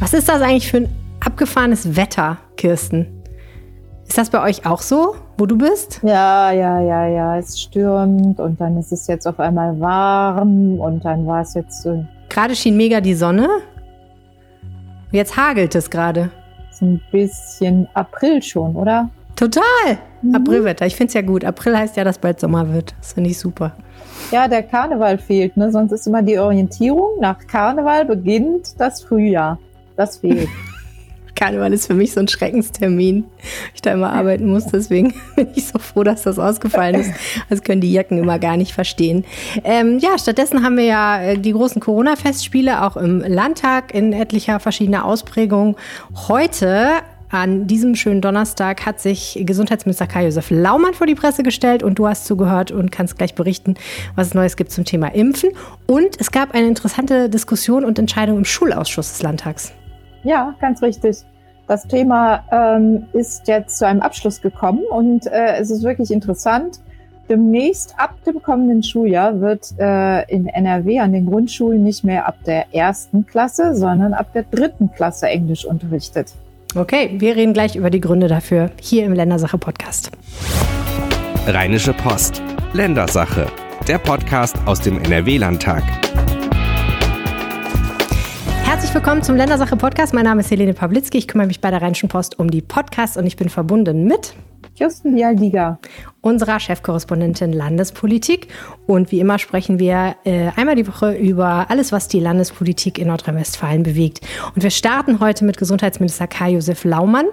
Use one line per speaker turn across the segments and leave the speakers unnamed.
Was ist das eigentlich für ein abgefahrenes Wetter, Kirsten? Ist das bei euch auch so, wo du bist?
Ja, ja, ja, ja. Es stürmt und dann ist es jetzt auf einmal warm und dann war es jetzt so.
Gerade schien mega die Sonne. Jetzt hagelt es gerade.
So ein bisschen April schon, oder?
Total. Mhm. Aprilwetter. Ich finde es ja gut. April heißt ja, dass bald Sommer wird. Das finde ich super.
Ja, der Karneval fehlt. Ne? Sonst ist immer die Orientierung. Nach Karneval beginnt das Frühjahr. Das fehlt.
Karneval ist für mich so ein Schreckenstermin, ich da immer arbeiten muss. Deswegen bin ich so froh, dass das ausgefallen ist. Das können die Jacken immer gar nicht verstehen. Ähm, ja, stattdessen haben wir ja äh, die großen Corona-Festspiele auch im Landtag in etlicher verschiedener Ausprägung. Heute an diesem schönen Donnerstag hat sich Gesundheitsminister Kai-Josef Laumann vor die Presse gestellt und du hast zugehört und kannst gleich berichten, was es Neues gibt zum Thema Impfen. Und es gab eine interessante Diskussion und Entscheidung im Schulausschuss des Landtags.
Ja, ganz richtig. Das Thema ähm, ist jetzt zu einem Abschluss gekommen und äh, es ist wirklich interessant. Demnächst ab dem kommenden Schuljahr wird äh, in NRW an den Grundschulen nicht mehr ab der ersten Klasse, sondern ab der dritten Klasse Englisch unterrichtet.
Okay, wir reden gleich über die Gründe dafür hier im Ländersache Podcast.
Rheinische Post. Ländersache. Der Podcast aus dem NRW-Landtag.
Herzlich willkommen zum Ländersache Podcast. Mein Name ist Helene Pawlitzki. Ich kümmere mich bei der Rheinischen Post um die Podcasts und ich bin verbunden mit
Kirsten Bialdiga,
unserer Chefkorrespondentin Landespolitik. Und wie immer sprechen wir äh, einmal die Woche über alles, was die Landespolitik in Nordrhein-Westfalen bewegt. Und wir starten heute mit Gesundheitsminister Kai-Josef Laumann,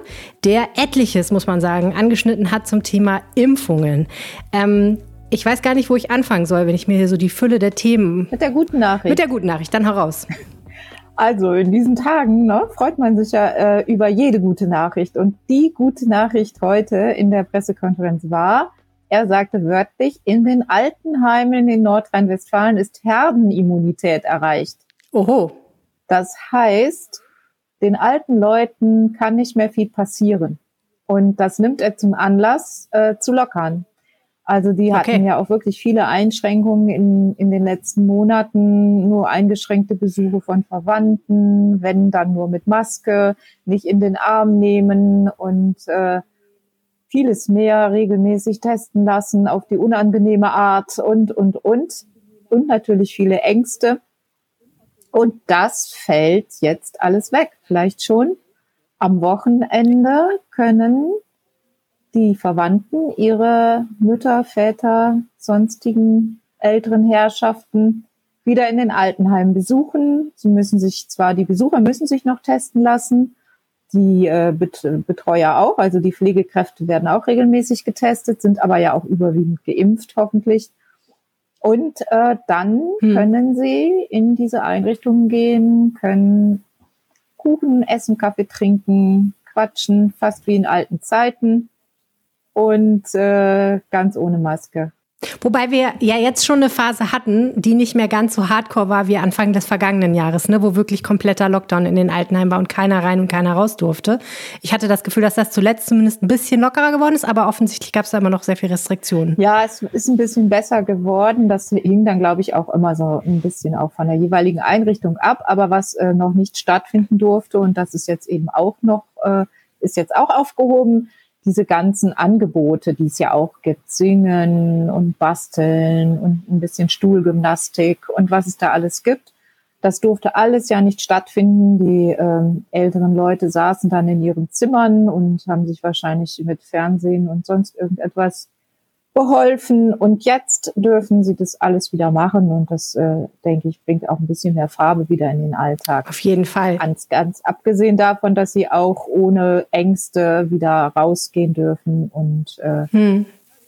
der etliches, muss man sagen, angeschnitten hat zum Thema Impfungen. Ähm, ich weiß gar nicht, wo ich anfangen soll, wenn ich mir hier so die Fülle der Themen.
Mit der guten Nachricht.
Mit der guten Nachricht, dann heraus.
Also in diesen Tagen ne, freut man sich ja äh, über jede gute Nachricht. Und die gute Nachricht heute in der Pressekonferenz war, er sagte wörtlich, in den Altenheimen in Nordrhein-Westfalen ist Herdenimmunität erreicht.
Oho.
Das heißt, den alten Leuten kann nicht mehr viel passieren. Und das nimmt er zum Anlass, äh, zu lockern. Also die hatten okay. ja auch wirklich viele Einschränkungen in, in den letzten Monaten, nur eingeschränkte Besuche von Verwandten, wenn dann nur mit Maske, nicht in den Arm nehmen und äh, vieles mehr regelmäßig testen lassen auf die unangenehme Art und, und, und. Und natürlich viele Ängste. Und das fällt jetzt alles weg. Vielleicht schon am Wochenende können die Verwandten, ihre Mütter, Väter, sonstigen älteren Herrschaften wieder in den Altenheimen besuchen. Sie müssen sich zwar, die Besucher müssen sich noch testen lassen, die äh, Betreuer auch, also die Pflegekräfte werden auch regelmäßig getestet, sind aber ja auch überwiegend geimpft, hoffentlich. Und äh, dann hm. können sie in diese Einrichtungen gehen, können Kuchen essen, Kaffee trinken, quatschen, fast wie in alten Zeiten und äh, ganz ohne Maske.
Wobei wir ja jetzt schon eine Phase hatten, die nicht mehr ganz so hardcore war wie Anfang des vergangenen Jahres, ne, wo wirklich kompletter Lockdown in den Altenheimen war und keiner rein und keiner raus durfte. Ich hatte das Gefühl, dass das zuletzt zumindest ein bisschen lockerer geworden ist, aber offensichtlich gab es da immer noch sehr viel Restriktionen.
Ja, es ist ein bisschen besser geworden. Das hing dann, glaube ich, auch immer so ein bisschen auch von der jeweiligen Einrichtung ab. Aber was äh, noch nicht stattfinden durfte, und das ist jetzt eben auch noch, äh, ist jetzt auch aufgehoben, diese ganzen Angebote, die es ja auch gibt, singen und basteln und ein bisschen Stuhlgymnastik und was es da alles gibt. Das durfte alles ja nicht stattfinden. Die ähm, älteren Leute saßen dann in ihren Zimmern und haben sich wahrscheinlich mit Fernsehen und sonst irgendetwas beholfen und jetzt dürfen sie das alles wieder machen und das, äh, denke ich, bringt auch ein bisschen mehr Farbe wieder in den Alltag.
Auf jeden Fall.
Ganz, ganz abgesehen davon, dass sie auch ohne Ängste wieder rausgehen dürfen und äh, hm.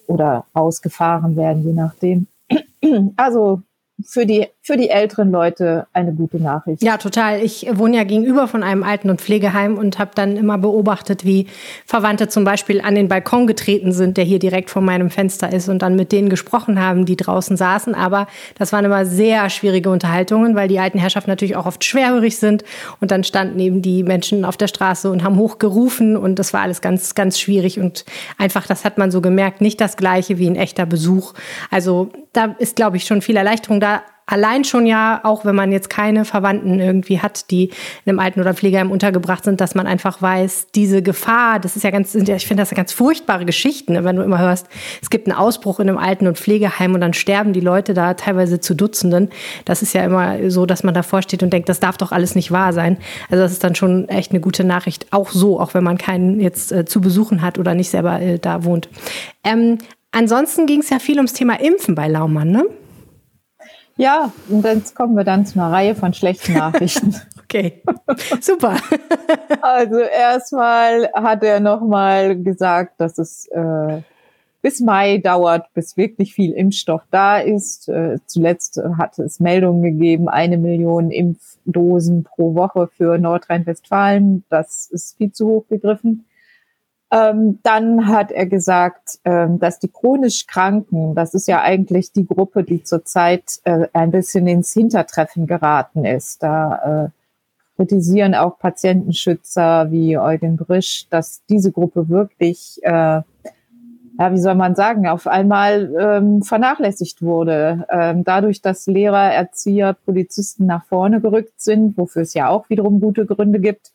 oder rausgefahren werden, je nachdem. Also für die, für die älteren Leute eine gute Nachricht.
Ja, total. Ich wohne ja gegenüber von einem Alten- und Pflegeheim und habe dann immer beobachtet, wie Verwandte zum Beispiel an den Balkon getreten sind, der hier direkt vor meinem Fenster ist und dann mit denen gesprochen haben, die draußen saßen. Aber das waren immer sehr schwierige Unterhaltungen, weil die alten Herrschaften natürlich auch oft schwerhörig sind. Und dann standen eben die Menschen auf der Straße und haben hochgerufen und das war alles ganz, ganz schwierig und einfach, das hat man so gemerkt, nicht das gleiche wie ein echter Besuch. Also da ist, glaube ich, schon viel Erleichterung da. Allein schon ja, auch wenn man jetzt keine Verwandten irgendwie hat, die in einem Alten- oder Pflegeheim untergebracht sind, dass man einfach weiß, diese Gefahr, das ist ja ganz, ich finde das ja ganz furchtbare Geschichten, ne, wenn du immer hörst, es gibt einen Ausbruch in einem Alten- und Pflegeheim und dann sterben die Leute da teilweise zu Dutzenden. Das ist ja immer so, dass man davor steht und denkt, das darf doch alles nicht wahr sein. Also das ist dann schon echt eine gute Nachricht, auch so, auch wenn man keinen jetzt äh, zu besuchen hat oder nicht selber äh, da wohnt. Ähm, ansonsten ging es ja viel ums Thema Impfen bei Laumann, ne?
Ja, und jetzt kommen wir dann zu einer Reihe von schlechten Nachrichten.
okay, super.
also erstmal hat er nochmal gesagt, dass es äh, bis Mai dauert, bis wirklich viel Impfstoff da ist. Äh, zuletzt hat es Meldungen gegeben, eine Million Impfdosen pro Woche für Nordrhein-Westfalen. Das ist viel zu hoch gegriffen. Ähm, dann hat er gesagt, ähm, dass die chronisch Kranken, das ist ja eigentlich die Gruppe, die zurzeit äh, ein bisschen ins Hintertreffen geraten ist. Da äh, kritisieren auch Patientenschützer wie Eugen Brisch, dass diese Gruppe wirklich, äh, ja, wie soll man sagen, auf einmal ähm, vernachlässigt wurde. Ähm, dadurch, dass Lehrer, Erzieher, Polizisten nach vorne gerückt sind, wofür es ja auch wiederum gute Gründe gibt,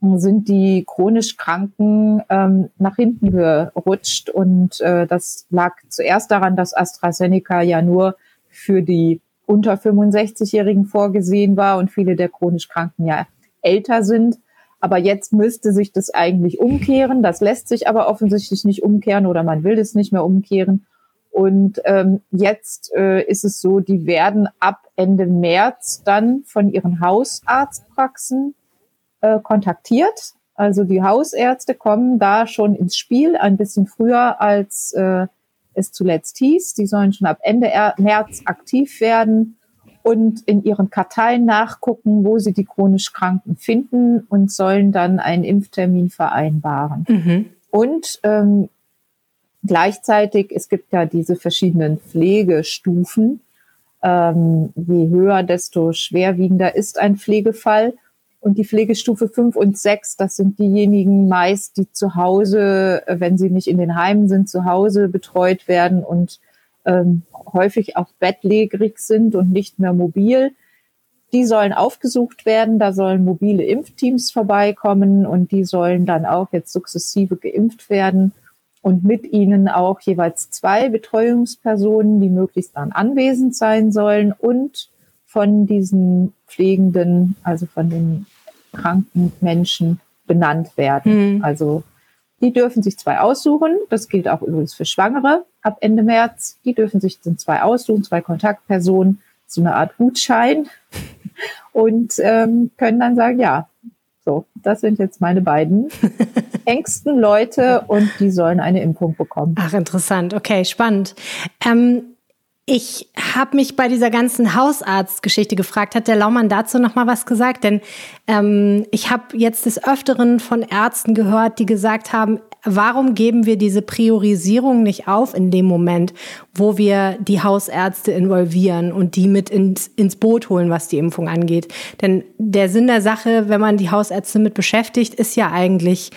sind die chronisch Kranken ähm, nach hinten gerutscht. Und äh, das lag zuerst daran, dass AstraZeneca ja nur für die unter 65-Jährigen vorgesehen war und viele der chronisch Kranken ja älter sind. Aber jetzt müsste sich das eigentlich umkehren. Das lässt sich aber offensichtlich nicht umkehren oder man will es nicht mehr umkehren. Und ähm, jetzt äh, ist es so, die werden ab Ende März dann von ihren Hausarztpraxen äh, kontaktiert. Also die Hausärzte kommen da schon ins Spiel, ein bisschen früher als äh, es zuletzt hieß. Die sollen schon ab Ende März aktiv werden und in ihren Karteien nachgucken, wo sie die chronisch Kranken finden und sollen dann einen Impftermin vereinbaren. Mhm. Und ähm, gleichzeitig, es gibt ja diese verschiedenen Pflegestufen. Ähm, je höher, desto schwerwiegender ist ein Pflegefall. Und die Pflegestufe 5 und 6, das sind diejenigen meist, die zu Hause, wenn sie nicht in den Heimen sind, zu Hause betreut werden und ähm, häufig auch bettlägerig sind und nicht mehr mobil. Die sollen aufgesucht werden, da sollen mobile Impfteams vorbeikommen und die sollen dann auch jetzt sukzessive geimpft werden und mit ihnen auch jeweils zwei Betreuungspersonen, die möglichst dann anwesend sein sollen und von diesen Pflegenden, also von den kranken Menschen benannt werden. Mhm. Also die dürfen sich zwei aussuchen. Das gilt auch übrigens für Schwangere ab Ende März. Die dürfen sich dann zwei aussuchen, zwei Kontaktpersonen, so eine Art Gutschein und ähm, können dann sagen, ja, so, das sind jetzt meine beiden engsten Leute und die sollen eine Impfung bekommen.
Ach, interessant. Okay, spannend. Ähm, ich habe mich bei dieser ganzen Hausarztgeschichte gefragt, hat der Laumann dazu noch mal was gesagt? Denn ähm, ich habe jetzt des Öfteren von Ärzten gehört, die gesagt haben, warum geben wir diese Priorisierung nicht auf in dem Moment, wo wir die Hausärzte involvieren und die mit ins, ins Boot holen, was die Impfung angeht? Denn der Sinn der Sache, wenn man die Hausärzte mit beschäftigt, ist ja eigentlich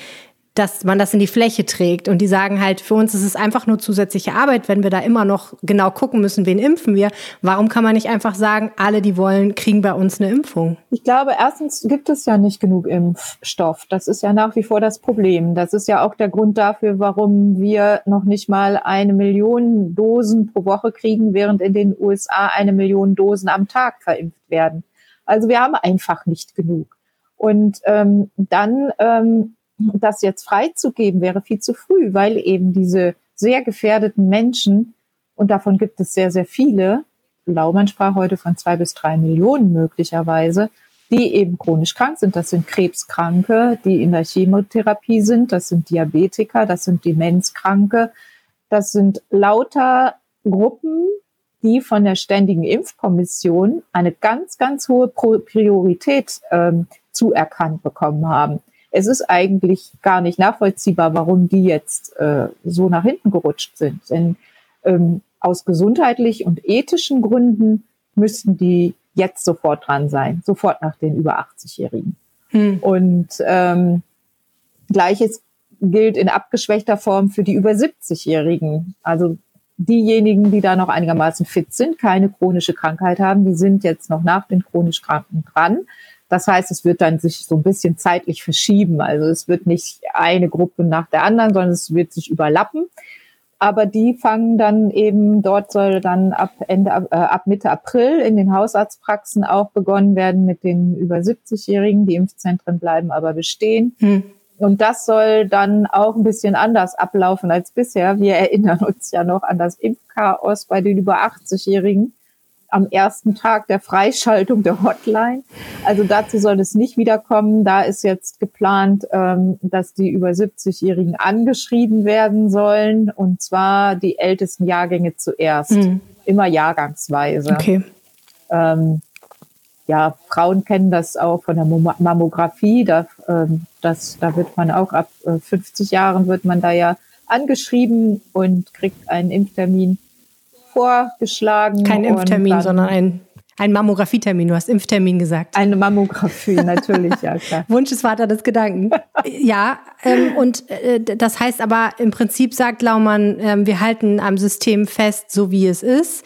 dass man das in die Fläche trägt. Und die sagen halt, für uns ist es einfach nur zusätzliche Arbeit, wenn wir da immer noch genau gucken müssen, wen impfen wir. Warum kann man nicht einfach sagen, alle, die wollen, kriegen bei uns eine Impfung?
Ich glaube, erstens gibt es ja nicht genug Impfstoff. Das ist ja nach wie vor das Problem. Das ist ja auch der Grund dafür, warum wir noch nicht mal eine Million Dosen pro Woche kriegen, während in den USA eine Million Dosen am Tag verimpft werden. Also wir haben einfach nicht genug. Und ähm, dann ähm, das jetzt freizugeben wäre viel zu früh, weil eben diese sehr gefährdeten Menschen, und davon gibt es sehr, sehr viele, Laumann sprach heute von zwei bis drei Millionen möglicherweise, die eben chronisch krank sind. Das sind Krebskranke, die in der Chemotherapie sind, das sind Diabetiker, das sind Demenzkranke, das sind lauter Gruppen, die von der Ständigen Impfkommission eine ganz, ganz hohe Priorität ähm, zuerkannt bekommen haben es ist eigentlich gar nicht nachvollziehbar, warum die jetzt äh, so nach hinten gerutscht sind. Denn ähm, aus gesundheitlich und ethischen Gründen müssten die jetzt sofort dran sein, sofort nach den über 80-Jährigen. Hm. Und ähm, gleiches gilt in abgeschwächter Form für die über 70-Jährigen. Also diejenigen, die da noch einigermaßen fit sind, keine chronische Krankheit haben, die sind jetzt noch nach den chronisch Kranken dran. Das heißt, es wird dann sich so ein bisschen zeitlich verschieben. Also es wird nicht eine Gruppe nach der anderen, sondern es wird sich überlappen. Aber die fangen dann eben, dort soll dann ab Ende, äh, ab Mitte April in den Hausarztpraxen auch begonnen werden mit den über 70-Jährigen. Die Impfzentren bleiben aber bestehen. Hm. Und das soll dann auch ein bisschen anders ablaufen als bisher. Wir erinnern uns ja noch an das Impfchaos bei den über 80-Jährigen am ersten Tag der Freischaltung der Hotline. Also dazu soll es nicht wiederkommen. Da ist jetzt geplant, ähm, dass die über 70-Jährigen angeschrieben werden sollen und zwar die ältesten Jahrgänge zuerst, mhm. immer jahrgangsweise.
Okay.
Ähm, ja, Frauen kennen das auch von der Mammographie. Da, ähm, das, da wird man auch ab 50 äh, Jahren wird man da ja angeschrieben und kriegt einen Impftermin vorgeschlagen.
Kein Impftermin, sondern ein, ein Mammografietermin. Du hast Impftermin gesagt.
Eine Mammographie, natürlich, ja klar.
Wunsch ist Vater des Gedanken. ja, ähm, und äh, das heißt aber im Prinzip sagt Laumann, äh, wir halten am System fest, so wie es ist.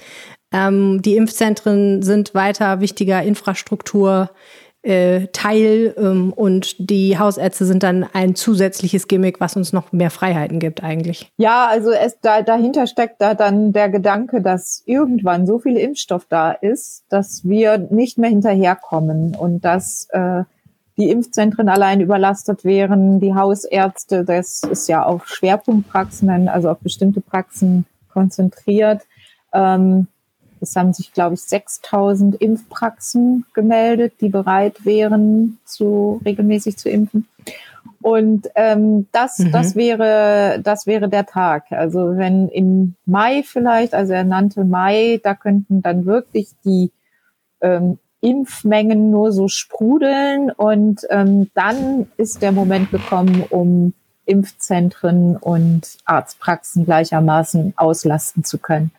Ähm, die Impfzentren sind weiter wichtiger Infrastruktur äh, Teil ähm, und die Hausärzte sind dann ein zusätzliches Gimmick, was uns noch mehr Freiheiten gibt eigentlich.
Ja, also es, da, dahinter steckt da dann der Gedanke, dass irgendwann so viel Impfstoff da ist, dass wir nicht mehr hinterherkommen und dass äh, die Impfzentren allein überlastet wären, die Hausärzte, das ist ja auf Schwerpunktpraxen, also auf bestimmte Praxen konzentriert. Ähm, es haben sich, glaube ich, 6000 Impfpraxen gemeldet, die bereit wären, zu, regelmäßig zu impfen. Und ähm, das, mhm. das wäre, das wäre der Tag. Also wenn im Mai vielleicht, also er nannte Mai, da könnten dann wirklich die ähm, Impfmengen nur so sprudeln und ähm, dann ist der Moment gekommen, um Impfzentren und Arztpraxen gleichermaßen auslasten zu können.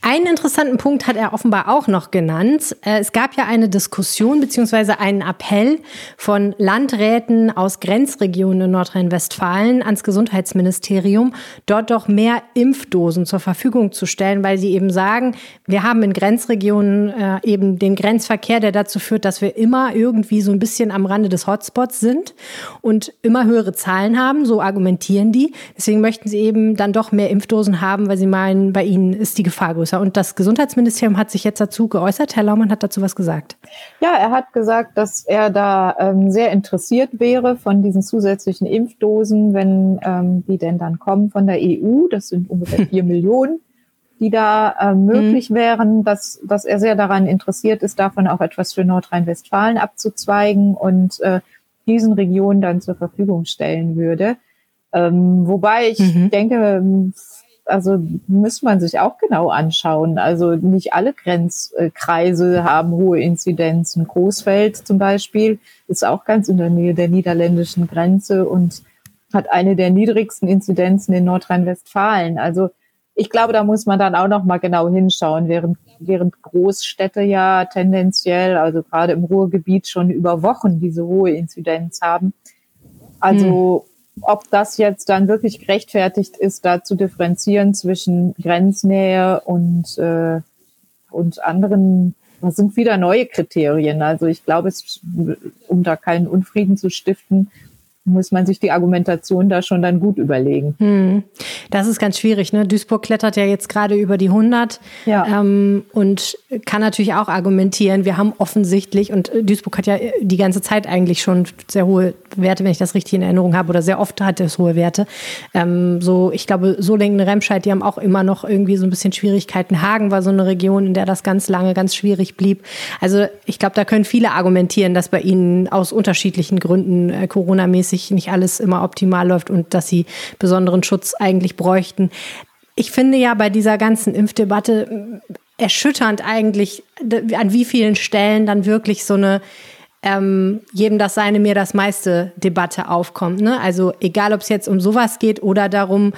Einen interessanten Punkt hat er offenbar auch noch genannt. Äh, es gab ja eine Diskussion beziehungsweise einen Appell von Landräten aus Grenzregionen in Nordrhein-Westfalen ans Gesundheitsministerium, dort doch mehr Impfdosen zur Verfügung zu stellen, weil sie eben sagen, wir haben in Grenzregionen äh, eben den Grenzverkehr, der dazu führt, dass wir immer irgendwie so ein bisschen am Rande des Hotspots sind und immer höhere Zahlen haben. So argumentieren die. Deswegen möchten sie eben dann doch mehr Impfdosen haben, weil sie meinen, bei ihnen ist die Gefahr größer. Und das Gesundheitsministerium hat sich jetzt dazu geäußert. Herr Laumann hat dazu was gesagt.
Ja, er hat gesagt, dass er da ähm, sehr interessiert wäre von diesen zusätzlichen Impfdosen, wenn ähm, die denn dann kommen von der EU. Das sind ungefähr vier Millionen die da äh, möglich mhm. wären, dass, dass er sehr daran interessiert ist, davon auch etwas für Nordrhein-Westfalen abzuzweigen und äh, diesen Regionen dann zur Verfügung stellen würde. Ähm, wobei ich mhm. denke, also muss man sich auch genau anschauen. Also nicht alle Grenzkreise haben hohe Inzidenzen. Großfeld zum Beispiel ist auch ganz in der Nähe der niederländischen Grenze und hat eine der niedrigsten Inzidenzen in Nordrhein-Westfalen. Also ich glaube, da muss man dann auch noch mal genau hinschauen, während, während Großstädte ja tendenziell, also gerade im Ruhrgebiet schon über Wochen diese hohe Inzidenz haben. Also hm ob das jetzt dann wirklich gerechtfertigt ist, da zu differenzieren zwischen Grenznähe und, äh, und anderen, das sind wieder neue Kriterien. Also ich glaube, es, um da keinen Unfrieden zu stiften, muss man sich die Argumentation da schon dann gut überlegen. Hm.
Das ist ganz schwierig. Ne? Duisburg klettert ja jetzt gerade über die 100 ja. ähm, und kann natürlich auch argumentieren. Wir haben offensichtlich, und Duisburg hat ja die ganze Zeit eigentlich schon sehr hohe Werte, wenn ich das richtig in Erinnerung habe, oder sehr oft hat es hohe Werte. Ähm, so, ich glaube, Solingen, Remscheid, die haben auch immer noch irgendwie so ein bisschen Schwierigkeiten. Hagen war so eine Region, in der das ganz lange ganz schwierig blieb. Also ich glaube, da können viele argumentieren, dass bei ihnen aus unterschiedlichen Gründen äh, Corona-mäßig mäßig nicht alles immer optimal läuft und dass sie besonderen Schutz eigentlich bräuchten. Ich finde ja bei dieser ganzen Impfdebatte äh, erschütternd eigentlich, an wie vielen Stellen dann wirklich so eine ähm, jedem das seine, mir das meiste Debatte aufkommt. Ne? Also egal, ob es jetzt um sowas geht oder darum,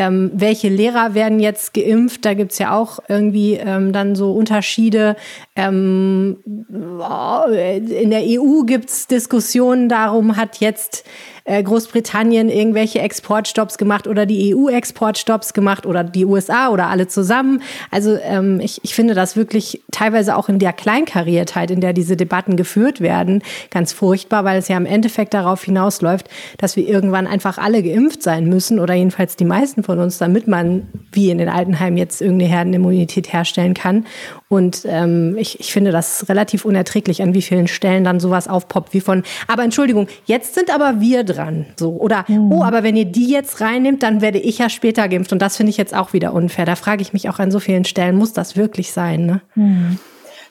ähm, welche Lehrer werden jetzt geimpft? Da gibt's ja auch irgendwie ähm, dann so Unterschiede. Ähm, in der EU gibt's Diskussionen darum, hat jetzt äh, Großbritannien irgendwelche Exportstops gemacht oder die EU Exportstops gemacht oder die USA oder alle zusammen. Also ähm, ich, ich finde das wirklich teilweise auch in der Kleinkariertheit, in der diese Debatten geführt werden, ganz furchtbar, weil es ja im Endeffekt darauf hinausläuft, dass wir irgendwann einfach alle geimpft sein müssen oder jedenfalls die meisten von uns, damit man wie in den Altenheimen jetzt irgendeine Herdenimmunität herstellen kann. Und ähm, ich, ich finde das relativ unerträglich, an wie vielen Stellen dann sowas aufpoppt wie von, aber Entschuldigung, jetzt sind aber wir dran. So. Oder, mhm. oh, aber wenn ihr die jetzt reinnimmt, dann werde ich ja später geimpft. Und das finde ich jetzt auch wieder unfair. Da frage ich mich auch an so vielen Stellen, muss das wirklich sein? Ne? Mhm.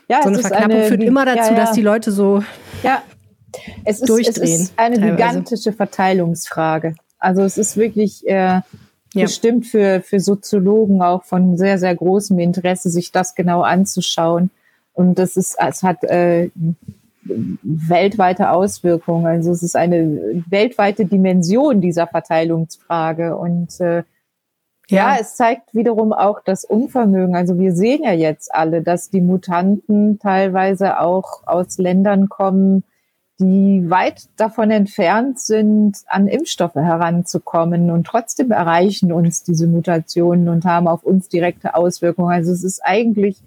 Ja, so eine Verknappung eine, führt immer dazu, ja, ja. dass die Leute so
ja. es ist, durchdrehen. Es ist eine teilweise. gigantische Verteilungsfrage. Also es ist wirklich äh, ja. bestimmt für, für Soziologen auch von sehr, sehr großem Interesse, sich das genau anzuschauen. Und das ist, es hat äh, weltweite Auswirkungen. Also es ist eine weltweite Dimension dieser Verteilungsfrage. Und äh, ja. ja, es zeigt wiederum auch das Unvermögen. Also wir sehen ja jetzt alle, dass die Mutanten teilweise auch aus Ländern kommen, die weit davon entfernt sind, an Impfstoffe heranzukommen und trotzdem erreichen uns diese Mutationen und haben auf uns direkte Auswirkungen. Also es ist eigentlich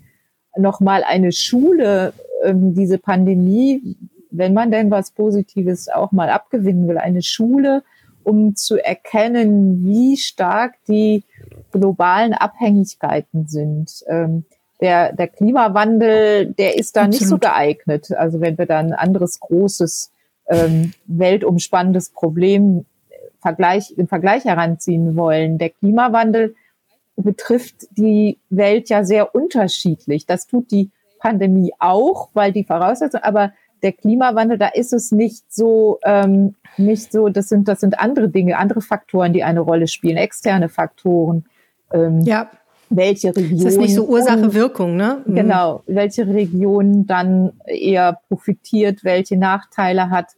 nochmal eine Schule, ähm, diese Pandemie, wenn man denn was Positives auch mal abgewinnen will, eine Schule, um zu erkennen, wie stark die globalen Abhängigkeiten sind. Der, der Klimawandel, der ist da Absolut. nicht so geeignet. Also wenn wir da ein anderes großes, ähm, weltumspannendes Problem Vergleich, im Vergleich heranziehen wollen. Der Klimawandel betrifft die Welt ja sehr unterschiedlich. Das tut die Pandemie auch, weil die Voraussetzung, aber der Klimawandel, da ist es nicht so, ähm, nicht so, das sind, das sind andere Dinge, andere Faktoren, die eine Rolle spielen, externe Faktoren.
Ähm, ja
welche Region.
Das ist nicht so Ursache-Wirkung, ne?
Mhm. Genau, welche Region dann eher profitiert, welche Nachteile hat.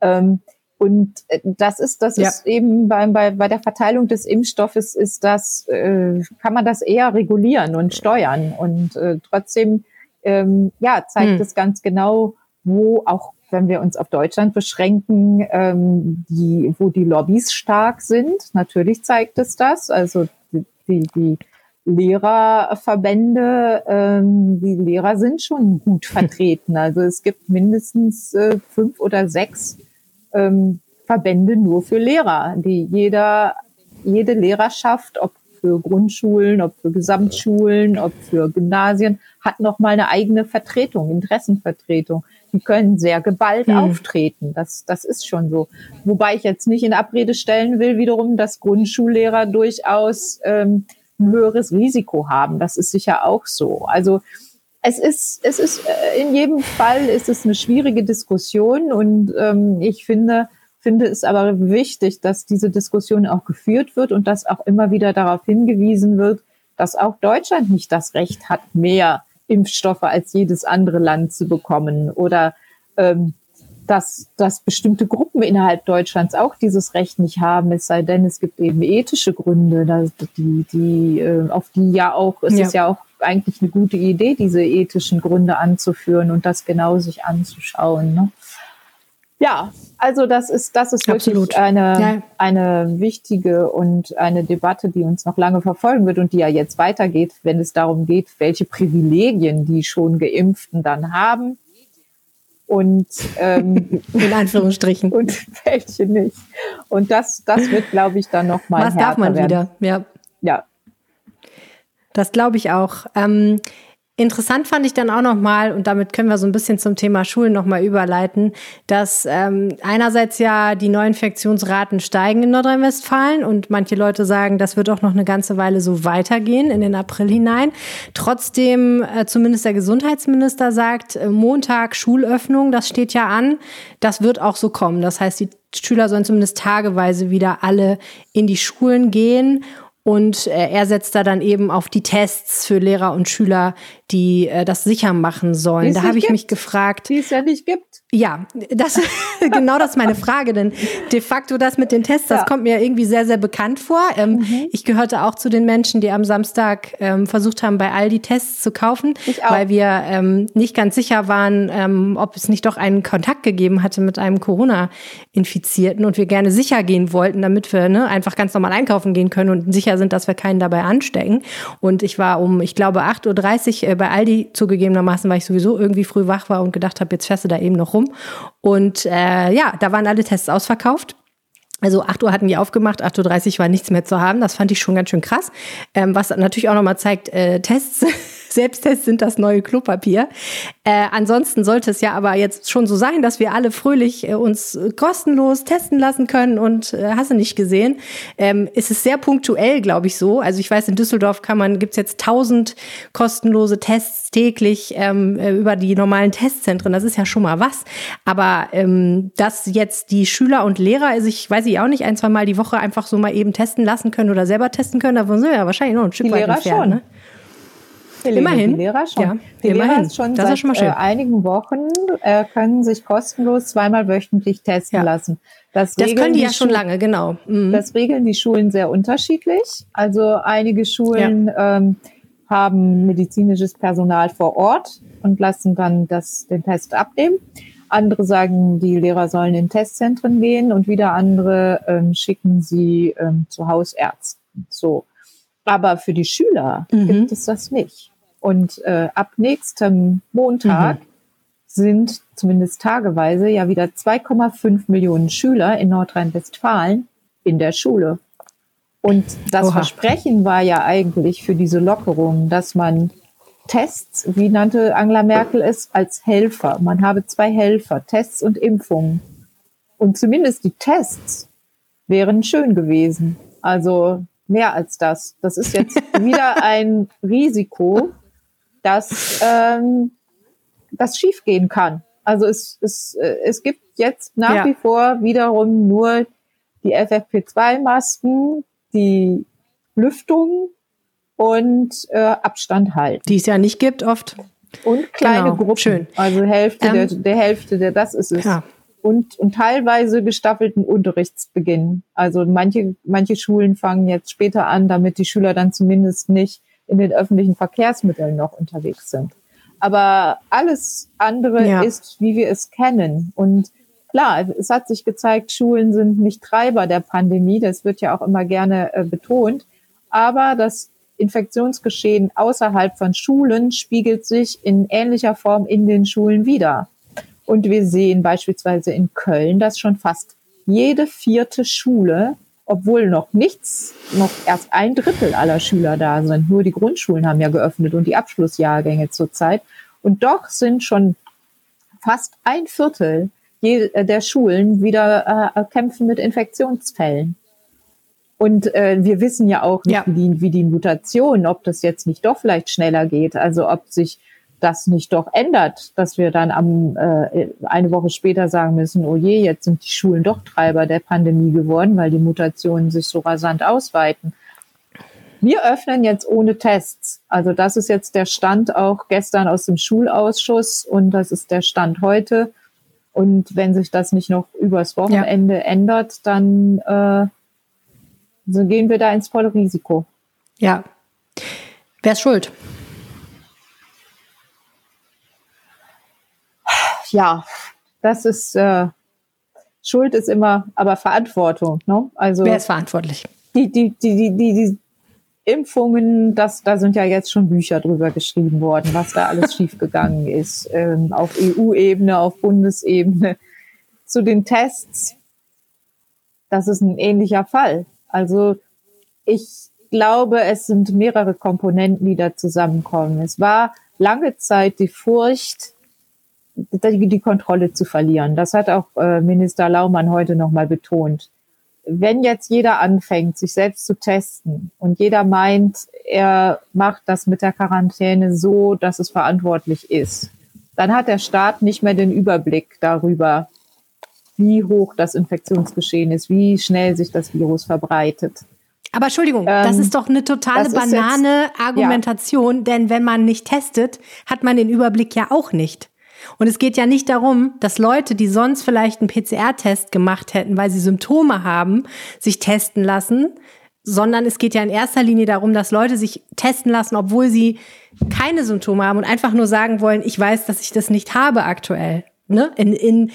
Ähm, und äh, das ist, das ja. ist eben bei, bei, bei der Verteilung des Impfstoffes ist das, äh, kann man das eher regulieren und steuern. Und äh, trotzdem, ähm, ja, zeigt hm. es ganz genau, wo auch wenn wir uns auf Deutschland beschränken, ähm, die, wo die Lobbys stark sind. Natürlich zeigt es das. Also die, die Lehrerverbände, ähm, die Lehrer sind schon gut vertreten. Also es gibt mindestens äh, fünf oder sechs ähm, Verbände nur für Lehrer, die jeder, jede Lehrerschaft, ob für Grundschulen, ob für Gesamtschulen, ob für Gymnasien, hat noch mal eine eigene Vertretung, Interessenvertretung. Die können sehr geballt hm. auftreten. Das, das ist schon so. Wobei ich jetzt nicht in Abrede stellen will, wiederum, dass Grundschullehrer durchaus ähm, ein höheres Risiko haben. Das ist sicher auch so. Also es ist, es ist äh, in jedem Fall ist es eine schwierige Diskussion und ähm, ich finde, finde es aber wichtig, dass diese Diskussion auch geführt wird und dass auch immer wieder darauf hingewiesen wird, dass auch Deutschland nicht das Recht hat, mehr Impfstoffe als jedes andere Land zu bekommen oder ähm, dass, dass bestimmte Gruppen innerhalb Deutschlands auch dieses Recht nicht haben, es sei denn, es gibt eben ethische Gründe, die, die, äh, auf die ja auch, es ja. ist ja auch eigentlich eine gute Idee, diese ethischen Gründe anzuführen und das genau sich anzuschauen. Ne? Ja, also das ist, das ist wirklich Absolut. eine, ja. eine wichtige und eine Debatte, die uns noch lange verfolgen wird und die ja jetzt weitergeht, wenn es darum geht, welche Privilegien die schon Geimpften dann haben und ähm,
in Anführungsstrichen
und welche nicht. Und das, das wird, glaube ich, dann noch mal
Was darf man werden. wieder? Ja.
Ja.
Das glaube ich auch. Ähm, Interessant fand ich dann auch nochmal, und damit können wir so ein bisschen zum Thema Schulen nochmal überleiten, dass ähm, einerseits ja die Neuinfektionsraten steigen in Nordrhein-Westfalen und manche Leute sagen, das wird auch noch eine ganze Weile so weitergehen in den April hinein. Trotzdem, äh, zumindest der Gesundheitsminister sagt, äh, Montag Schulöffnung, das steht ja an, das wird auch so kommen. Das heißt, die Schüler sollen zumindest tageweise wieder alle in die Schulen gehen Und äh, er setzt da dann eben auf die Tests für Lehrer und Schüler, die äh, das sicher machen sollen. Da habe ich gibt. mich gefragt.
Die es ja nicht gibt.
Ja, das genau das ist meine Frage, denn de facto das mit den Tests, das ja. kommt mir irgendwie sehr, sehr bekannt vor. Ähm, mhm. Ich gehörte auch zu den Menschen, die am Samstag ähm, versucht haben, bei Aldi Tests zu kaufen, weil wir ähm, nicht ganz sicher waren, ähm, ob es nicht doch einen Kontakt gegeben hatte mit einem Corona-Infizierten und wir gerne sicher gehen wollten, damit wir ne, einfach ganz normal einkaufen gehen können und sicher sind, dass wir keinen dabei anstecken. Und ich war um, ich glaube, 8.30 Uhr äh, bei Aldi zugegebenermaßen, weil ich sowieso irgendwie früh wach war und gedacht habe, jetzt fährst du da eben noch rum. Und äh, ja, da waren alle Tests ausverkauft. Also 8 Uhr hatten die aufgemacht, 8.30 Uhr war nichts mehr zu haben. Das fand ich schon ganz schön krass. Ähm, was natürlich auch nochmal zeigt, äh, Tests Selbsttests sind das neue Klopapier. Äh, ansonsten sollte es ja aber jetzt schon so sein, dass wir alle fröhlich äh, uns kostenlos testen lassen können und äh, hast du nicht gesehen. Ähm, es ist sehr punktuell, glaube ich, so. Also ich weiß, in Düsseldorf kann man, gibt's jetzt tausend kostenlose Tests täglich ähm, äh, über die normalen Testzentren. Das ist ja schon mal was. Aber ähm, dass jetzt die Schüler und Lehrer, also ich weiß ich auch nicht, ein, zwei Mal die Woche einfach so mal eben testen lassen können oder selber testen können, davon sind wir ja wahrscheinlich noch ein Stück die weit
Lehrer
entfernt.
Schon. Ne? Die immerhin. Die Lehrer schon. Ja, die immerhin. Lehrer schon das seit schon äh, einigen Wochen äh, können sich kostenlos zweimal wöchentlich testen ja. lassen.
Das, das können die, die ja schon lange, genau.
Mhm. Das regeln die Schulen sehr unterschiedlich. Also einige Schulen ja. ähm, haben medizinisches Personal vor Ort und lassen dann das, den Test abnehmen. Andere sagen, die Lehrer sollen in Testzentren gehen und wieder andere ähm, schicken sie ähm, zu Hausärzten. So. Aber für die Schüler mhm. gibt es das nicht. Und äh, ab nächstem Montag mhm. sind zumindest tageweise ja wieder 2,5 Millionen Schüler in Nordrhein-Westfalen in der Schule. Und das Oha. Versprechen war ja eigentlich für diese Lockerung, dass man Tests, wie nannte Angela Merkel es, als Helfer. Man habe zwei Helfer, Tests und Impfungen. Und zumindest die Tests wären schön gewesen. Also mehr als das. Das ist jetzt wieder ein Risiko, dass ähm, das schiefgehen kann. Also es, es, äh, es gibt jetzt nach ja. wie vor wiederum nur die FFP2-Masken, die Lüftung und äh, Abstand halten.
Die es ja nicht gibt oft.
Und kleine genau. Gruppen. Schön. Also Hälfte ähm, der, der Hälfte der, das ist es. Ja. Und, und teilweise gestaffelten Unterrichtsbeginn. Also manche, manche Schulen fangen jetzt später an, damit die Schüler dann zumindest nicht in den öffentlichen Verkehrsmitteln noch unterwegs sind. Aber alles andere ja. ist, wie wir es kennen. Und klar, es hat sich gezeigt, Schulen sind nicht Treiber der Pandemie. Das wird ja auch immer gerne äh, betont. Aber das Infektionsgeschehen außerhalb von Schulen spiegelt sich in ähnlicher Form in den Schulen wieder. Und wir sehen beispielsweise in Köln, dass schon fast jede vierte Schule obwohl noch nichts, noch erst ein Drittel aller Schüler da sind. Nur die Grundschulen haben ja geöffnet und die Abschlussjahrgänge zurzeit. Und doch sind schon fast ein Viertel äh, der Schulen wieder äh, kämpfen mit Infektionsfällen. Und äh, wir wissen ja auch nicht, ja. Wie, die, wie die Mutation, ob das jetzt nicht doch vielleicht schneller geht. Also ob sich das nicht doch ändert, dass wir dann am äh, eine Woche später sagen müssen, oh je, jetzt sind die Schulen doch Treiber der Pandemie geworden, weil die Mutationen sich so rasant ausweiten. Wir öffnen jetzt ohne Tests. Also das ist jetzt der Stand auch gestern aus dem Schulausschuss und das ist der Stand heute. Und wenn sich das nicht noch übers Wochenende ja. ändert, dann äh, so gehen wir da ins volle Risiko.
Ja. Wer ist schuld?
Ja, das ist äh, Schuld ist immer, aber Verantwortung. Ne?
Also wer ist verantwortlich?
Die die die die die, die Impfungen, das, da sind ja jetzt schon Bücher drüber geschrieben worden, was da alles schiefgegangen ist, ähm, auf EU-Ebene, auf Bundesebene. Zu den Tests, das ist ein ähnlicher Fall. Also ich glaube, es sind mehrere Komponenten, die da zusammenkommen. Es war lange Zeit die Furcht, die, die Kontrolle zu verlieren. Das hat auch äh, Minister Laumann heute nochmal betont. Wenn jetzt jeder anfängt, sich selbst zu testen und jeder meint, er macht das mit der Quarantäne so, dass es verantwortlich ist, dann hat der Staat nicht mehr den Überblick darüber, wie hoch das Infektionsgeschehen ist, wie schnell sich das Virus verbreitet.
Aber Entschuldigung, ähm, das ist doch eine totale Banane Argumentation, ja. denn wenn man nicht testet, hat man den Überblick ja auch nicht. Und es geht ja nicht darum, dass Leute, die sonst vielleicht einen PCR-Test gemacht hätten, weil sie Symptome haben, sich testen lassen, sondern es geht ja in erster Linie darum, dass Leute sich testen lassen, obwohl sie keine Symptome haben und einfach nur sagen wollen, ich weiß, dass ich das nicht habe aktuell. Ne? In, in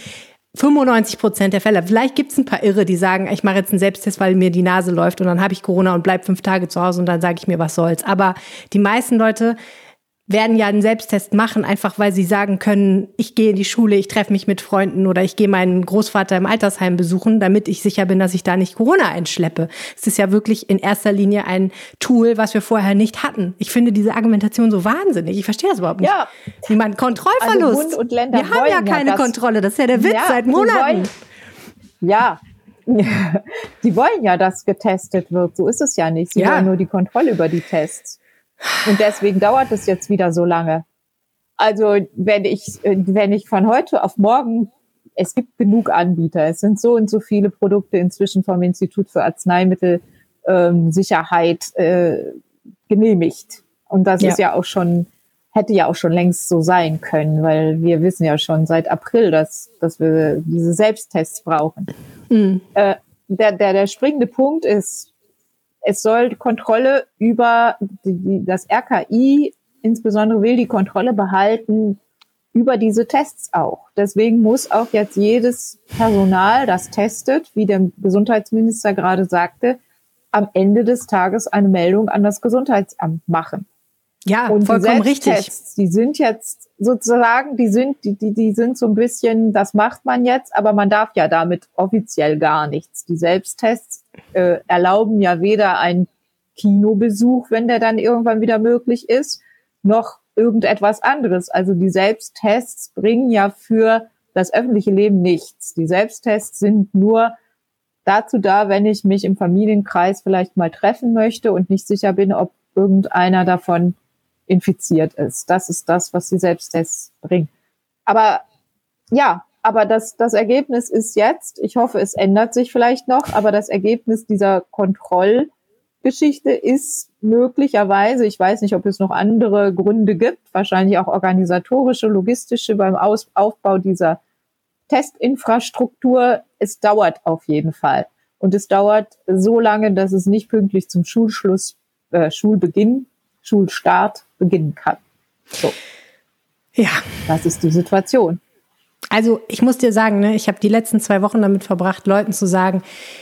95 Prozent der Fälle. Vielleicht gibt es ein paar Irre, die sagen, ich mache jetzt einen Selbsttest, weil mir die Nase läuft und dann habe ich Corona und bleib fünf Tage zu Hause und dann sage ich mir, was soll's. Aber die meisten Leute werden ja einen Selbsttest machen, einfach weil sie sagen können, ich gehe in die Schule, ich treffe mich mit Freunden oder ich gehe meinen Großvater im Altersheim besuchen, damit ich sicher bin, dass ich da nicht Corona einschleppe. Es ist ja wirklich in erster Linie ein Tool, was wir vorher nicht hatten. Ich finde diese Argumentation so wahnsinnig. Ich verstehe das überhaupt nicht. Ja. Wie man Kontrollverlust. Also Bund und Länder wir haben ja keine ja Kontrolle. Das ist ja der Witz ja, seit Monaten.
ja, die wollen ja, dass getestet wird. So ist es ja nicht. Sie ja. wollen nur die Kontrolle über die Tests. Und deswegen dauert es jetzt wieder so lange. Also wenn ich, wenn ich von heute auf morgen, es gibt genug Anbieter, es sind so und so viele Produkte inzwischen vom Institut für Arzneimittelsicherheit ähm, äh, genehmigt. Und das ja. ist ja auch schon, hätte ja auch schon längst so sein können, weil wir wissen ja schon seit April, dass, dass wir diese Selbsttests brauchen. Mhm. Äh, der, der, der springende Punkt ist, es soll Kontrolle über die, das RKI insbesondere will die Kontrolle behalten über diese Tests auch. Deswegen muss auch jetzt jedes Personal, das testet, wie der Gesundheitsminister gerade sagte, am Ende des Tages eine Meldung an das Gesundheitsamt machen.
Ja, und vollkommen richtig.
Die sind jetzt sozusagen, die sind, die, die, die sind so ein bisschen, das macht man jetzt, aber man darf ja damit offiziell gar nichts. Die Selbsttests äh, erlauben ja weder einen Kinobesuch, wenn der dann irgendwann wieder möglich ist, noch irgendetwas anderes. Also die Selbsttests bringen ja für das öffentliche Leben nichts. Die Selbsttests sind nur dazu da, wenn ich mich im Familienkreis vielleicht mal treffen möchte und nicht sicher bin, ob irgendeiner davon infiziert ist. Das ist das, was die Selbsttests bringen. Aber ja, aber das, das Ergebnis ist jetzt, ich hoffe, es ändert sich vielleicht noch, aber das Ergebnis dieser Kontrollgeschichte ist möglicherweise, ich weiß nicht, ob es noch andere Gründe gibt, wahrscheinlich auch organisatorische, logistische beim Aus Aufbau dieser Testinfrastruktur. Es dauert auf jeden Fall. Und es dauert so lange, dass es nicht pünktlich zum Schulschluss, äh, Schulbeginn, Schulstart beginnen kann. So. Ja. Das ist die Situation.
Also ich muss dir sagen, ne, ich habe die letzten zwei Wochen damit verbracht, Leuten zu sagen,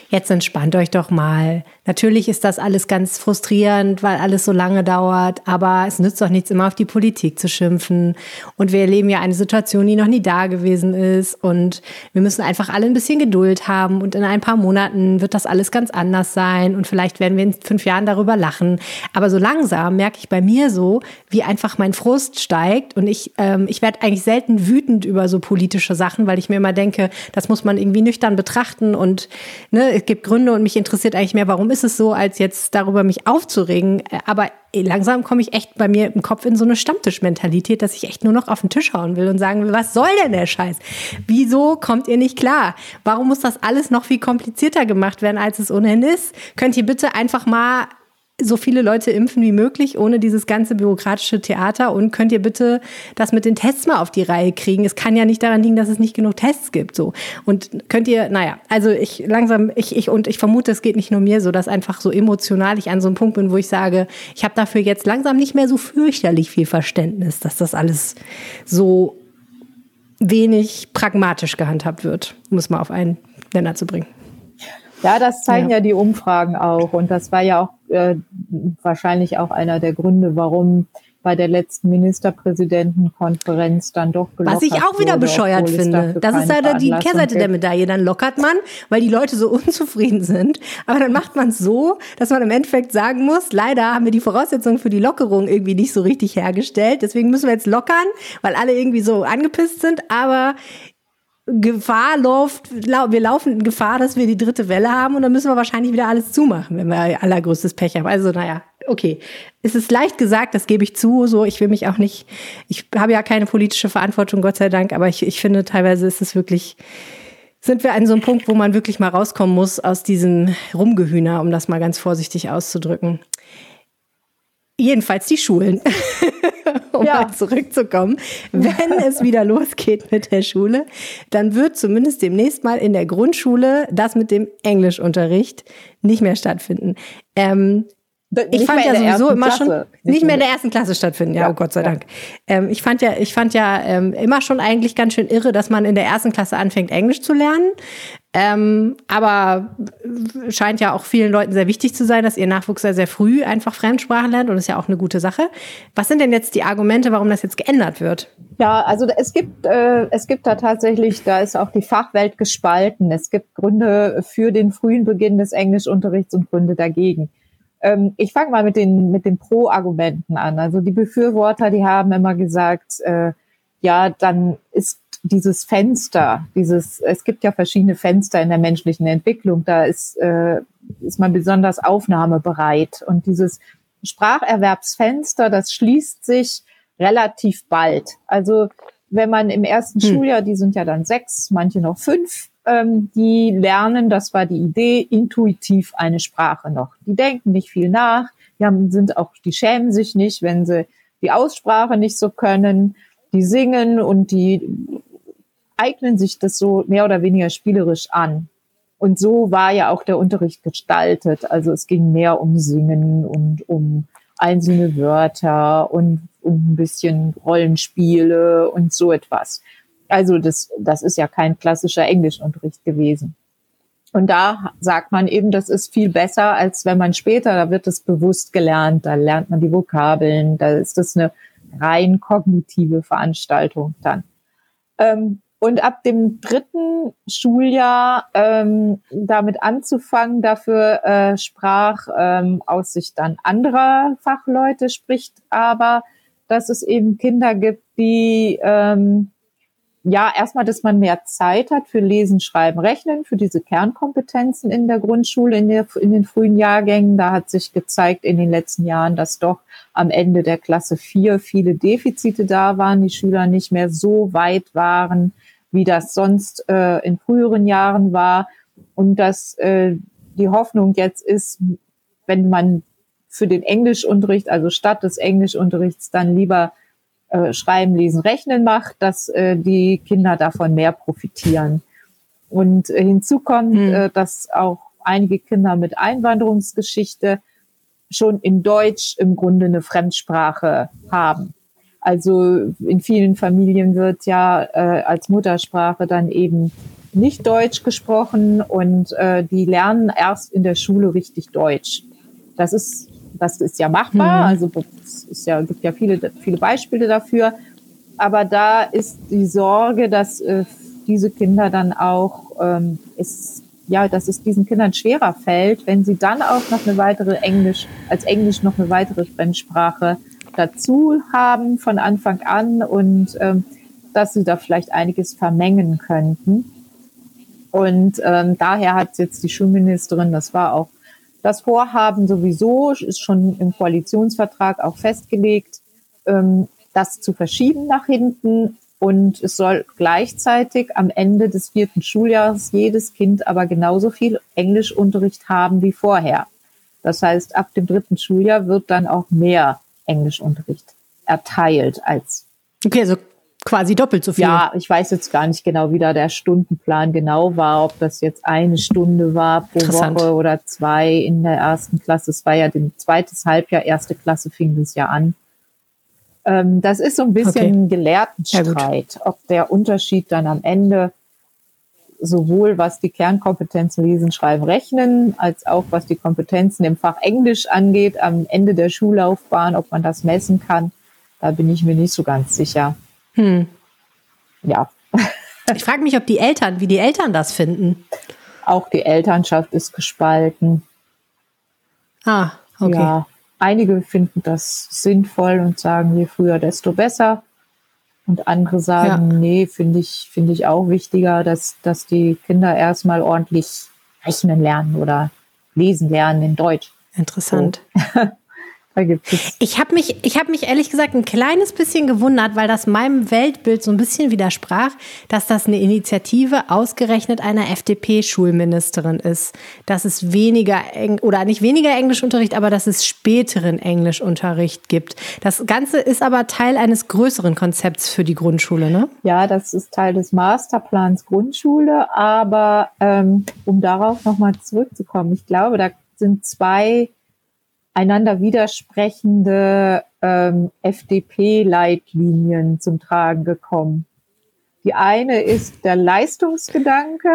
jetzt entspannt euch doch mal. Natürlich ist das alles ganz frustrierend, weil alles so lange dauert, aber es nützt doch nichts, immer auf die Politik zu schimpfen. Und wir erleben ja eine Situation, die noch nie da gewesen ist. Und wir müssen einfach alle ein bisschen Geduld haben. Und in ein paar Monaten wird das alles ganz anders sein. Und vielleicht werden wir in fünf Jahren darüber lachen. Aber so langsam merke ich bei mir so, wie einfach mein Frust steigt. Und ich, ähm, ich werde eigentlich selten wütend über so politische Sachen, weil ich mir immer denke, das muss man irgendwie nüchtern betrachten. Und ne, es gibt Gründe und mich interessiert eigentlich mehr, warum ist es so, als jetzt darüber mich aufzuregen. Aber langsam komme ich echt bei mir im Kopf in so eine Stammtischmentalität, dass ich echt nur noch auf den Tisch hauen will und sagen will, was soll denn der Scheiß? Wieso kommt ihr nicht klar? Warum muss das alles noch viel komplizierter gemacht werden, als es ohnehin ist? Könnt ihr bitte einfach mal so viele Leute impfen wie möglich, ohne dieses ganze bürokratische Theater? Und könnt ihr bitte das mit den Tests mal auf die Reihe kriegen? Es kann ja nicht daran liegen, dass es nicht genug Tests gibt. So. Und könnt ihr, naja, also ich langsam, ich, ich und ich vermute, es geht nicht nur mir so, dass einfach so emotional ich an so einem Punkt bin, wo ich sage, ich habe dafür jetzt langsam nicht mehr so fürchterlich viel Verständnis, dass das alles so wenig pragmatisch gehandhabt wird, um es mal auf einen Nenner zu bringen.
Ja, das zeigen ja. ja die Umfragen auch. Und das war ja auch äh, wahrscheinlich auch einer der Gründe, warum bei der letzten Ministerpräsidentenkonferenz dann doch
gelockert Was ich auch wieder wurde, bescheuert finde. Das ist leider die Kehrseite der Medaille. Dann lockert man, weil die Leute so unzufrieden sind. Aber dann macht man es so, dass man im Endeffekt sagen muss, leider haben wir die Voraussetzungen für die Lockerung irgendwie nicht so richtig hergestellt. Deswegen müssen wir jetzt lockern, weil alle irgendwie so angepisst sind. Aber Gefahr läuft, wir laufen in Gefahr, dass wir die dritte Welle haben und dann müssen wir wahrscheinlich wieder alles zumachen, wenn wir allergrößtes Pech haben. Also naja, okay. Es ist leicht gesagt, das gebe ich zu. So, ich will mich auch nicht, ich habe ja keine politische Verantwortung, Gott sei Dank, aber ich, ich finde teilweise ist es wirklich sind wir an so einem Punkt, wo man wirklich mal rauskommen muss aus diesem Rumgehühner, um das mal ganz vorsichtig auszudrücken. Jedenfalls die Schulen. um ja. mal zurückzukommen. Wenn es wieder losgeht mit der Schule, dann wird zumindest demnächst mal in der Grundschule das mit dem Englischunterricht nicht mehr stattfinden. Ähm, ich fand ja sowieso immer Klasse. schon nicht mehr in der ersten Klasse stattfinden. Ja, ja oh Gott sei ja. Dank. Ähm, ich fand ja, ich fand ja ähm, immer schon eigentlich ganz schön irre, dass man in der ersten Klasse anfängt Englisch zu lernen. Ähm, aber scheint ja auch vielen Leuten sehr wichtig zu sein, dass ihr Nachwuchs sehr, sehr früh einfach Fremdsprachen lernt und ist ja auch eine gute Sache. Was sind denn jetzt die Argumente, warum das jetzt geändert wird?
Ja, also es gibt, äh, es gibt da tatsächlich, da ist auch die Fachwelt gespalten. Es gibt Gründe für den frühen Beginn des Englischunterrichts und Gründe dagegen. Ähm, ich fange mal mit den, mit den Pro-Argumenten an. Also die Befürworter, die haben immer gesagt, äh, ja, dann ist dieses Fenster, dieses, es gibt ja verschiedene Fenster in der menschlichen Entwicklung, da ist, äh, ist man besonders aufnahmebereit. Und dieses Spracherwerbsfenster, das schließt sich relativ bald. Also wenn man im ersten hm. Schuljahr, die sind ja dann sechs, manche noch fünf, ähm, die lernen, das war die Idee, intuitiv eine Sprache noch. Die denken nicht viel nach, die haben, sind auch, die schämen sich nicht, wenn sie die Aussprache nicht so können. Die singen und die eignen sich das so mehr oder weniger spielerisch an. Und so war ja auch der Unterricht gestaltet. Also es ging mehr um Singen und um einzelne Wörter und um ein bisschen Rollenspiele und so etwas. Also das, das ist ja kein klassischer Englischunterricht gewesen. Und da sagt man eben, das ist viel besser, als wenn man später, da wird es bewusst gelernt, da lernt man die Vokabeln, da ist das eine rein kognitive Veranstaltung dann. Ähm, und ab dem dritten Schuljahr ähm, damit anzufangen, dafür äh, sprach ähm, aus Sicht dann anderer Fachleute, spricht aber, dass es eben Kinder gibt, die ähm, ja, erstmal, dass man mehr Zeit hat für Lesen, Schreiben, Rechnen, für diese Kernkompetenzen in der Grundschule, in, der, in den frühen Jahrgängen. Da hat sich gezeigt in den letzten Jahren, dass doch am Ende der Klasse 4 viele Defizite da waren, die Schüler nicht mehr so weit waren, wie das sonst äh, in früheren Jahren war. Und dass äh, die Hoffnung jetzt ist, wenn man für den Englischunterricht, also statt des Englischunterrichts, dann lieber äh, Schreiben, Lesen, Rechnen macht, dass äh, die Kinder davon mehr profitieren. Und äh, hinzu kommt, hm. äh, dass auch einige Kinder mit Einwanderungsgeschichte schon in Deutsch im Grunde eine Fremdsprache haben. Also in vielen Familien wird ja äh, als Muttersprache dann eben nicht Deutsch gesprochen und äh, die lernen erst in der Schule richtig Deutsch. Das ist das ist ja machbar. Mhm. Also es ist ja, gibt ja viele, viele Beispiele dafür. Aber da ist die Sorge, dass äh, diese Kinder dann auch, ähm, ist, ja, dass es diesen Kindern schwerer fällt, wenn sie dann auch noch eine weitere Englisch, als Englisch noch eine weitere Fremdsprache dazu haben von Anfang an und ähm, dass sie da vielleicht einiges vermengen könnten. Und ähm, daher hat jetzt die Schulministerin, das war auch das Vorhaben sowieso ist schon im Koalitionsvertrag auch festgelegt, ähm, das zu verschieben nach hinten. Und es soll gleichzeitig am Ende des vierten Schuljahres jedes Kind aber genauso viel Englischunterricht haben wie vorher. Das heißt, ab dem dritten Schuljahr wird dann auch mehr Englischunterricht erteilt als.
Okay, also quasi doppelt so viel.
Ja, ich weiß jetzt gar nicht genau, wie da der Stundenplan genau war, ob das jetzt eine Stunde war pro Woche oder zwei in der ersten Klasse. Es war ja ein zweites Halbjahr, erste Klasse fing das ja an. Ähm, das ist so ein bisschen okay. Gelehrtenstreit, ja, ob der Unterschied dann am Ende sowohl was die Kernkompetenzen Lesen, Schreiben, Rechnen, als auch was die Kompetenzen im Fach Englisch angeht, am Ende der Schullaufbahn, ob man das messen kann, da bin ich mir nicht so ganz sicher. Hm.
Ja. Ich frage mich, ob die Eltern, wie die Eltern das finden.
Auch die Elternschaft ist gespalten.
Ah, okay. Ja,
einige finden das sinnvoll und sagen, je früher, desto besser. Und andere sagen, ja. nee, finde ich, finde ich auch wichtiger, dass, dass die Kinder erstmal ordentlich rechnen lernen oder lesen lernen in Deutsch.
Interessant.
So. Da gibt es.
Ich habe mich, ich habe mich ehrlich gesagt ein kleines bisschen gewundert, weil das meinem Weltbild so ein bisschen widersprach, dass das eine Initiative ausgerechnet einer FDP-Schulministerin ist. Dass es weniger Eng oder nicht weniger Englischunterricht, aber dass es späteren Englischunterricht gibt. Das Ganze ist aber Teil eines größeren Konzepts für die Grundschule, ne?
Ja, das ist Teil des Masterplans Grundschule. Aber ähm, um darauf nochmal zurückzukommen, ich glaube, da sind zwei einander widersprechende ähm, FDP-Leitlinien zum Tragen gekommen. Die eine ist der Leistungsgedanke,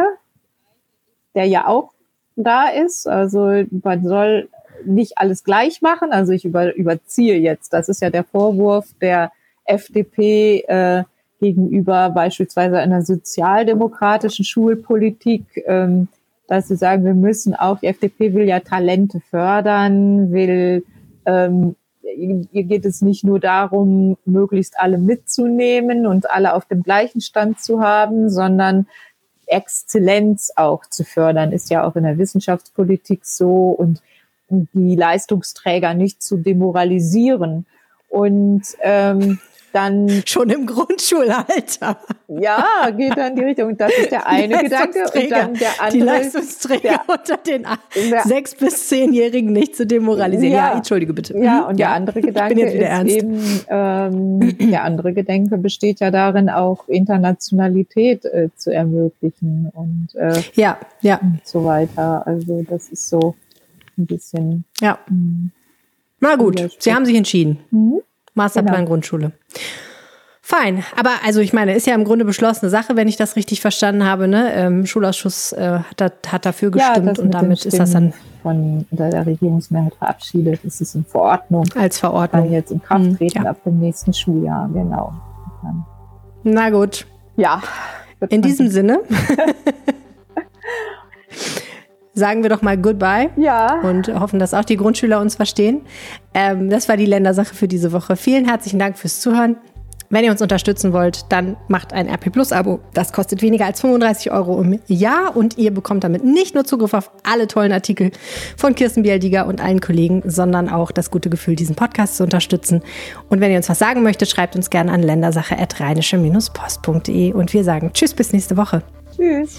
der ja auch da ist. Also man soll nicht alles gleich machen. Also ich über, überziehe jetzt. Das ist ja der Vorwurf der FDP äh, gegenüber beispielsweise einer sozialdemokratischen Schulpolitik. Ähm, dass sie sagen, wir müssen auch, die FDP will ja Talente fördern, will, ähm, ihr geht es nicht nur darum, möglichst alle mitzunehmen und alle auf dem gleichen Stand zu haben, sondern Exzellenz auch zu fördern, ist ja auch in der Wissenschaftspolitik so und die Leistungsträger nicht zu demoralisieren. Und ähm, dann
schon im Grundschulalter.
Ja, geht dann in die Richtung. Das ist der eine Gedanke. Und dann der andere.
Die Leistungsträger der, unter den sechs bis zehnjährigen nicht zu demoralisieren. Ja, ja entschuldige bitte.
Ja, mhm. und ja. der andere Gedanke ist ernst. eben, ähm, der andere Gedanke besteht ja darin, auch Internationalität äh, zu ermöglichen und äh,
ja, ja.
und so weiter. Also das ist so ein bisschen.
Ja. Mh, hm, Na gut, Sie haben sich entschieden. Mhm. Masterplan genau. Grundschule. Fein, aber also ich meine, ist ja im Grunde beschlossene Sache, wenn ich das richtig verstanden habe. Ne? Ähm, Schulausschuss äh, hat, hat, dafür gestimmt ja, und damit ist das dann
von der Regierungsmehrheit verabschiedet. Es ist in Verordnung.
Als Verordnung.
Kann jetzt in Kraft hm, treten hm, ja. ab dem nächsten Schuljahr, genau.
Na gut.
Ja.
In diesem Sinne. sagen wir doch mal Goodbye.
Ja.
Und hoffen, dass auch die Grundschüler uns verstehen. Ähm, das war die Ländersache für diese Woche. Vielen herzlichen Dank fürs Zuhören. Wenn ihr uns unterstützen wollt, dann macht ein RP Plus Abo. Das kostet weniger als 35 Euro im Jahr und ihr bekommt damit nicht nur Zugriff auf alle tollen Artikel von Kirsten Bialdiger und allen Kollegen, sondern auch das gute Gefühl, diesen Podcast zu unterstützen. Und wenn ihr uns was sagen möchtet, schreibt uns gerne an ländersache.rheinische-post.de und wir sagen Tschüss bis nächste Woche.
Tschüss.